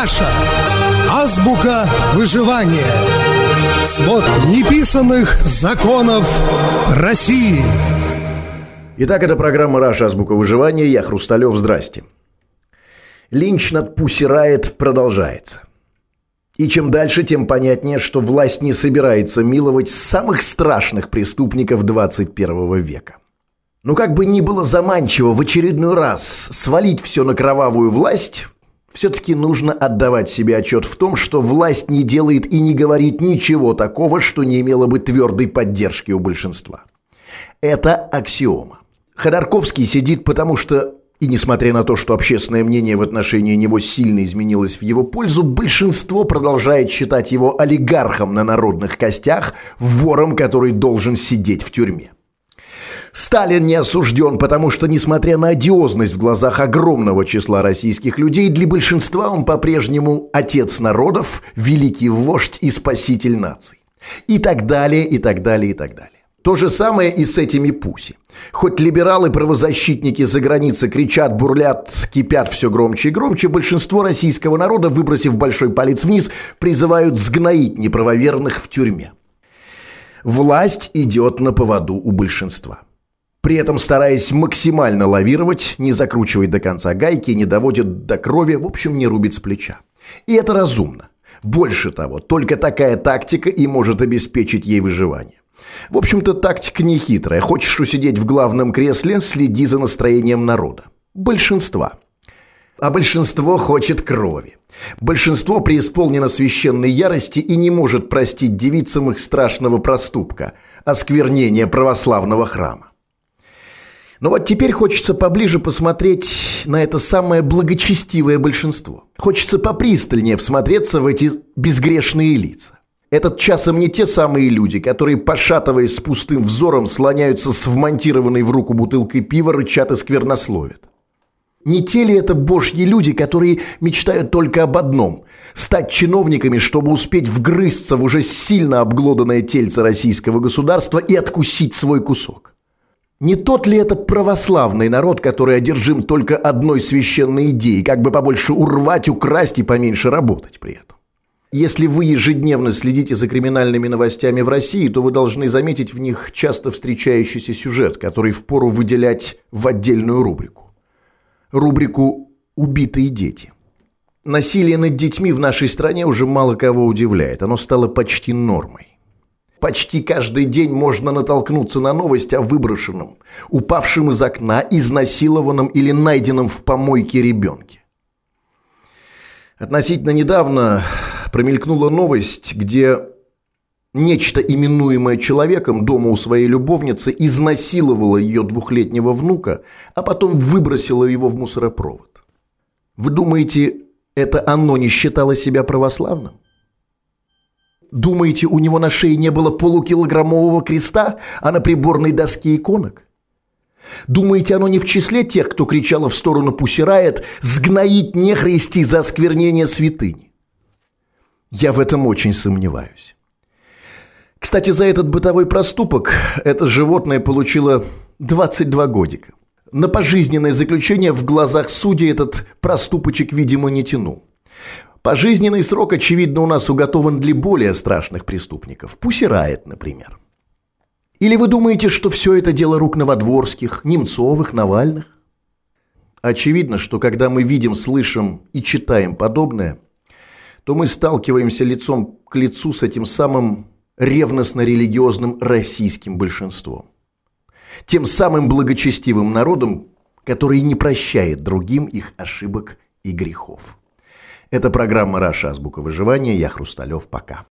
Раша. Азбука выживания. Свод неписанных законов России. Итак, это программа «Раша. Азбука выживания». Я Хрусталев. Здрасте. Линч над Pussy Riot продолжается. И чем дальше, тем понятнее, что власть не собирается миловать самых страшных преступников 21 века. Но как бы ни было заманчиво в очередной раз свалить все на кровавую власть, все-таки нужно отдавать себе отчет в том, что власть не делает и не говорит ничего такого, что не имело бы твердой поддержки у большинства. Это аксиома. Ходорковский сидит потому, что и несмотря на то, что общественное мнение в отношении него сильно изменилось в его пользу, большинство продолжает считать его олигархом на народных костях, вором, который должен сидеть в тюрьме. Сталин не осужден, потому что, несмотря на одиозность в глазах огромного числа российских людей, для большинства он по-прежнему отец народов, великий вождь и спаситель наций. И так далее, и так далее, и так далее. То же самое и с этими пуси. Хоть либералы-правозащитники за границей кричат, бурлят, кипят все громче и громче, большинство российского народа, выбросив большой палец вниз, призывают сгноить неправоверных в тюрьме. Власть идет на поводу у большинства. При этом стараясь максимально лавировать, не закручивать до конца гайки, не доводит до крови, в общем, не рубит с плеча. И это разумно. Больше того, только такая тактика и может обеспечить ей выживание. В общем-то, тактика не хитрая. Хочешь усидеть в главном кресле, следи за настроением народа. Большинства. А большинство хочет крови. Большинство преисполнено священной ярости и не может простить девицам их страшного проступка – осквернения православного храма. Но вот теперь хочется поближе посмотреть на это самое благочестивое большинство. Хочется попристальнее всмотреться в эти безгрешные лица. Этот часом не те самые люди, которые, пошатываясь с пустым взором, слоняются с вмонтированной в руку бутылкой пива, рычат и сквернословят. Не те ли это божьи люди, которые мечтают только об одном – стать чиновниками, чтобы успеть вгрызться в уже сильно обглоданное тельце российского государства и откусить свой кусок? Не тот ли это православный народ, который одержим только одной священной идеей, как бы побольше урвать, украсть и поменьше работать при этом? Если вы ежедневно следите за криминальными новостями в России, то вы должны заметить в них часто встречающийся сюжет, который впору выделять в отдельную рубрику. Рубрику «Убитые дети». Насилие над детьми в нашей стране уже мало кого удивляет. Оно стало почти нормой. Почти каждый день можно натолкнуться на новость о выброшенном, упавшем из окна, изнасилованном или найденном в помойке ребенке. Относительно недавно промелькнула новость, где нечто, именуемое человеком, дома у своей любовницы изнасиловало ее двухлетнего внука, а потом выбросило его в мусоропровод. Вы думаете, это оно не считало себя православным? Думаете, у него на шее не было полукилограммового креста, а на приборной доске иконок? Думаете, оно не в числе тех, кто кричало в сторону Пусирает «Сгноить нехристи за осквернение святыни»? Я в этом очень сомневаюсь. Кстати, за этот бытовой проступок это животное получило 22 годика. На пожизненное заключение в глазах судей этот проступочек, видимо, не тянул. Пожизненный срок, очевидно, у нас уготован для более страшных преступников. Пусирает, например. Или вы думаете, что все это дело рук Новодворских, Немцовых, Навальных? Очевидно, что когда мы видим, слышим и читаем подобное – то мы сталкиваемся лицом к лицу с этим самым ревностно-религиозным российским большинством. Тем самым благочестивым народом, который не прощает другим их ошибок и грехов. Это программа «Раша. Азбука выживания». Я Хрусталев. Пока.